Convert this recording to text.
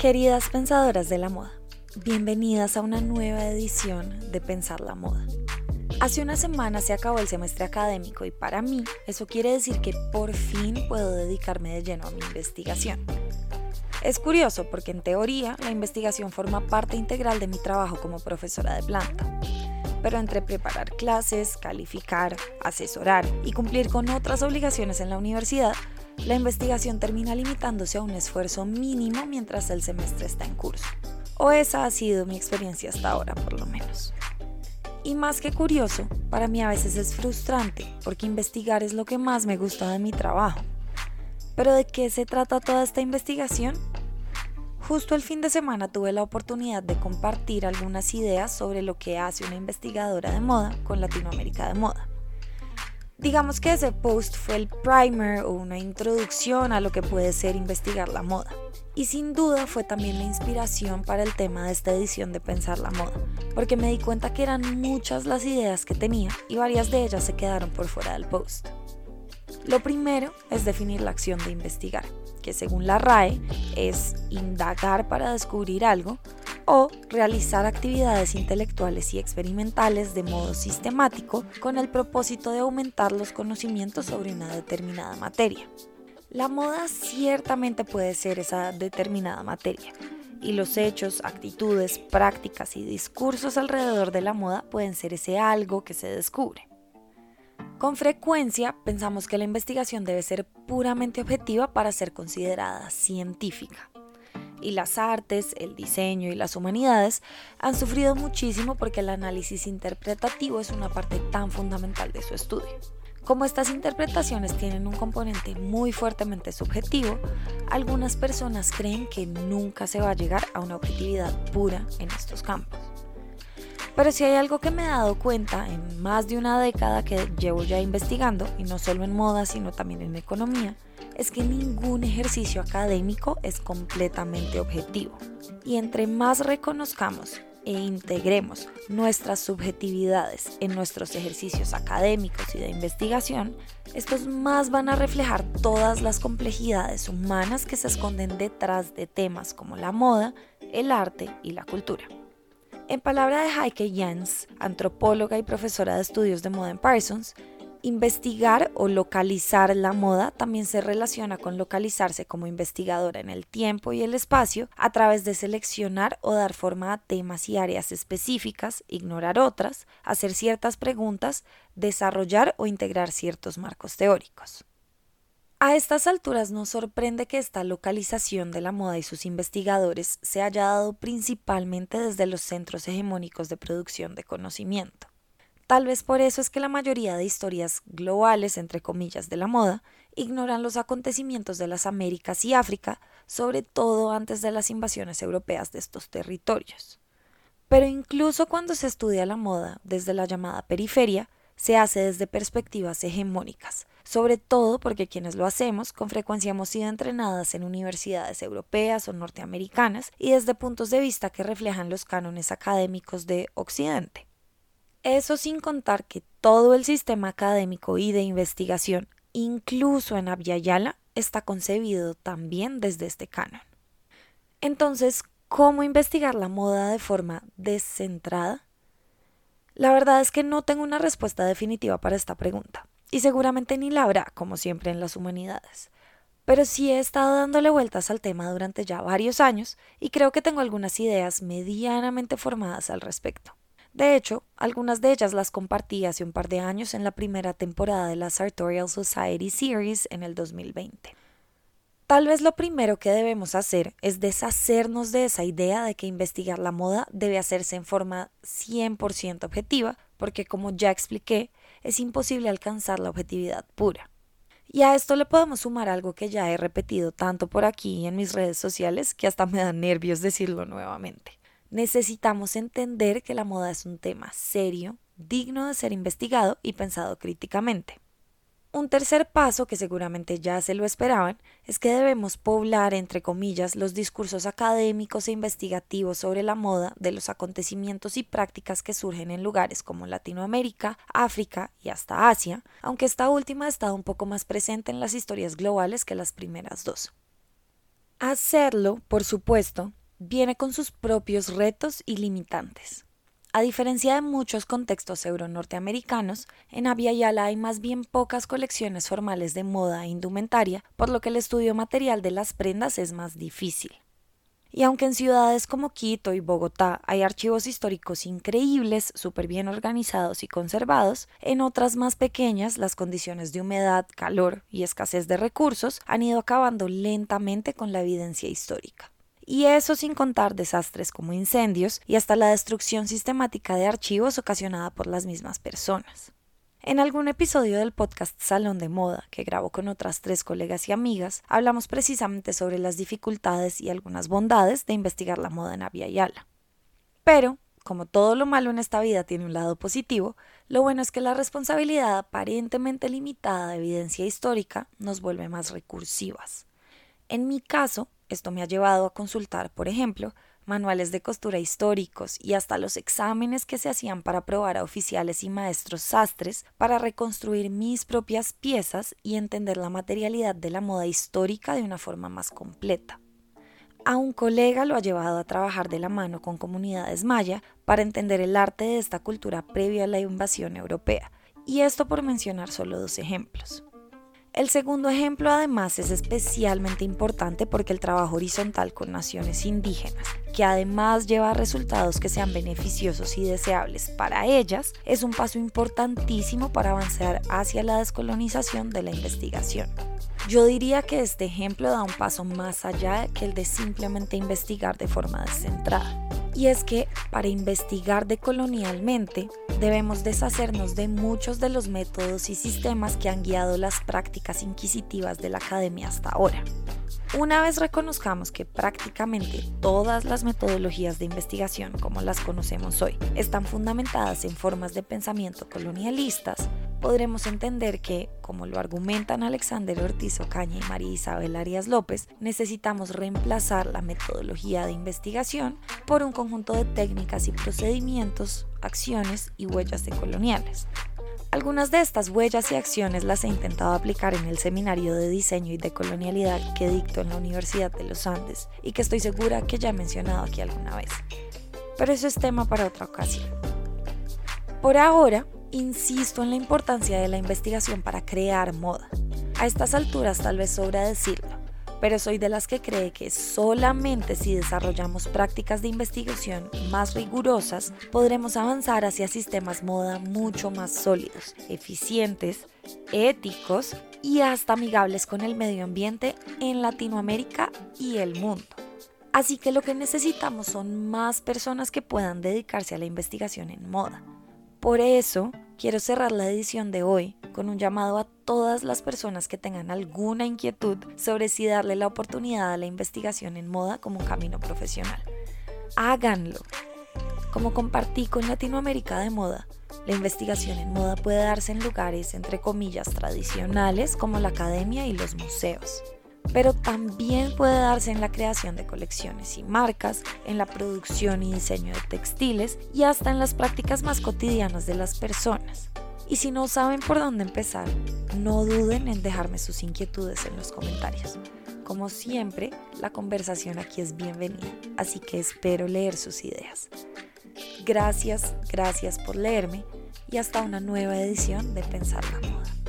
Queridas pensadoras de la moda, bienvenidas a una nueva edición de Pensar la Moda. Hace una semana se acabó el semestre académico y para mí eso quiere decir que por fin puedo dedicarme de lleno a mi investigación. Es curioso porque en teoría la investigación forma parte integral de mi trabajo como profesora de planta. Pero entre preparar clases, calificar, asesorar y cumplir con otras obligaciones en la universidad, la investigación termina limitándose a un esfuerzo mínimo mientras el semestre está en curso. O esa ha sido mi experiencia hasta ahora, por lo menos. Y más que curioso, para mí a veces es frustrante, porque investigar es lo que más me gusta de mi trabajo. Pero ¿de qué se trata toda esta investigación? Justo el fin de semana tuve la oportunidad de compartir algunas ideas sobre lo que hace una investigadora de moda con Latinoamérica de Moda. Digamos que ese post fue el primer o una introducción a lo que puede ser investigar la moda. Y sin duda fue también la inspiración para el tema de esta edición de Pensar la Moda, porque me di cuenta que eran muchas las ideas que tenía y varias de ellas se quedaron por fuera del post. Lo primero es definir la acción de investigar, que según la RAE es indagar para descubrir algo o realizar actividades intelectuales y experimentales de modo sistemático con el propósito de aumentar los conocimientos sobre una determinada materia. La moda ciertamente puede ser esa determinada materia, y los hechos, actitudes, prácticas y discursos alrededor de la moda pueden ser ese algo que se descubre. Con frecuencia pensamos que la investigación debe ser puramente objetiva para ser considerada científica y las artes, el diseño y las humanidades han sufrido muchísimo porque el análisis interpretativo es una parte tan fundamental de su estudio. Como estas interpretaciones tienen un componente muy fuertemente subjetivo, algunas personas creen que nunca se va a llegar a una objetividad pura en estos campos. Pero si hay algo que me he dado cuenta en más de una década que llevo ya investigando, y no solo en moda, sino también en economía, es que ningún ejercicio académico es completamente objetivo. Y entre más reconozcamos e integremos nuestras subjetividades en nuestros ejercicios académicos y de investigación, estos más van a reflejar todas las complejidades humanas que se esconden detrás de temas como la moda, el arte y la cultura. En palabra de Heike Jens, antropóloga y profesora de estudios de moda en Parsons, Investigar o localizar la moda también se relaciona con localizarse como investigadora en el tiempo y el espacio a través de seleccionar o dar forma a temas y áreas específicas, ignorar otras, hacer ciertas preguntas, desarrollar o integrar ciertos marcos teóricos. A estas alturas nos sorprende que esta localización de la moda y sus investigadores se haya dado principalmente desde los centros hegemónicos de producción de conocimiento. Tal vez por eso es que la mayoría de historias globales, entre comillas, de la moda, ignoran los acontecimientos de las Américas y África, sobre todo antes de las invasiones europeas de estos territorios. Pero incluso cuando se estudia la moda desde la llamada periferia, se hace desde perspectivas hegemónicas, sobre todo porque quienes lo hacemos con frecuencia hemos sido entrenadas en universidades europeas o norteamericanas y desde puntos de vista que reflejan los cánones académicos de Occidente. Eso sin contar que todo el sistema académico y de investigación, incluso en Abya está concebido también desde este canon. Entonces, ¿cómo investigar la moda de forma descentrada? La verdad es que no tengo una respuesta definitiva para esta pregunta, y seguramente ni la habrá, como siempre en las humanidades. Pero sí he estado dándole vueltas al tema durante ya varios años y creo que tengo algunas ideas medianamente formadas al respecto. De hecho, algunas de ellas las compartí hace un par de años en la primera temporada de la Sartorial Society Series en el 2020. Tal vez lo primero que debemos hacer es deshacernos de esa idea de que investigar la moda debe hacerse en forma 100% objetiva, porque como ya expliqué, es imposible alcanzar la objetividad pura. Y a esto le podemos sumar algo que ya he repetido tanto por aquí y en mis redes sociales que hasta me da nervios decirlo nuevamente necesitamos entender que la moda es un tema serio, digno de ser investigado y pensado críticamente. Un tercer paso, que seguramente ya se lo esperaban, es que debemos poblar, entre comillas, los discursos académicos e investigativos sobre la moda de los acontecimientos y prácticas que surgen en lugares como Latinoamérica, África y hasta Asia, aunque esta última ha estado un poco más presente en las historias globales que las primeras dos. Hacerlo, por supuesto, viene con sus propios retos y limitantes. A diferencia de muchos contextos euro-norteamericanos, en Yala hay más bien pocas colecciones formales de moda e indumentaria, por lo que el estudio material de las prendas es más difícil. Y aunque en ciudades como Quito y Bogotá hay archivos históricos increíbles, súper bien organizados y conservados, en otras más pequeñas las condiciones de humedad, calor y escasez de recursos han ido acabando lentamente con la evidencia histórica y eso sin contar desastres como incendios y hasta la destrucción sistemática de archivos ocasionada por las mismas personas. En algún episodio del podcast Salón de Moda, que grabo con otras tres colegas y amigas, hablamos precisamente sobre las dificultades y algunas bondades de investigar la moda en Avia Yala. Pero, como todo lo malo en esta vida tiene un lado positivo, lo bueno es que la responsabilidad aparentemente limitada de evidencia histórica nos vuelve más recursivas. En mi caso, esto me ha llevado a consultar, por ejemplo, manuales de costura históricos y hasta los exámenes que se hacían para probar a oficiales y maestros sastres para reconstruir mis propias piezas y entender la materialidad de la moda histórica de una forma más completa. A un colega lo ha llevado a trabajar de la mano con comunidades maya para entender el arte de esta cultura previa a la invasión europea, y esto por mencionar solo dos ejemplos. El segundo ejemplo además es especialmente importante porque el trabajo horizontal con naciones indígenas, que además lleva resultados que sean beneficiosos y deseables para ellas, es un paso importantísimo para avanzar hacia la descolonización de la investigación. Yo diría que este ejemplo da un paso más allá que el de simplemente investigar de forma descentrada. Y es que para investigar decolonialmente debemos deshacernos de muchos de los métodos y sistemas que han guiado las prácticas inquisitivas de la academia hasta ahora. Una vez reconozcamos que prácticamente todas las metodologías de investigación como las conocemos hoy están fundamentadas en formas de pensamiento colonialistas, podremos entender que, como lo argumentan Alexander Ortiz Ocaña y María Isabel Arias López, necesitamos reemplazar la metodología de investigación por un conjunto de técnicas y procedimientos, acciones y huellas decoloniales. Algunas de estas huellas y acciones las he intentado aplicar en el seminario de diseño y decolonialidad que dicto en la Universidad de los Andes y que estoy segura que ya he mencionado aquí alguna vez. Pero eso es tema para otra ocasión. Por ahora, insisto en la importancia de la investigación para crear moda. A estas alturas tal vez sobra decirlo, pero soy de las que cree que solamente si desarrollamos prácticas de investigación más rigurosas podremos avanzar hacia sistemas moda mucho más sólidos, eficientes, éticos y hasta amigables con el medio ambiente en Latinoamérica y el mundo. Así que lo que necesitamos son más personas que puedan dedicarse a la investigación en moda. Por eso, quiero cerrar la edición de hoy con un llamado a todas las personas que tengan alguna inquietud sobre si darle la oportunidad a la investigación en moda como un camino profesional. Háganlo. Como compartí con Latinoamérica de Moda, la investigación en moda puede darse en lugares entre comillas tradicionales como la academia y los museos pero también puede darse en la creación de colecciones y marcas, en la producción y diseño de textiles y hasta en las prácticas más cotidianas de las personas. Y si no saben por dónde empezar, no duden en dejarme sus inquietudes en los comentarios. Como siempre, la conversación aquí es bienvenida, así que espero leer sus ideas. Gracias, gracias por leerme y hasta una nueva edición de Pensar la Moda.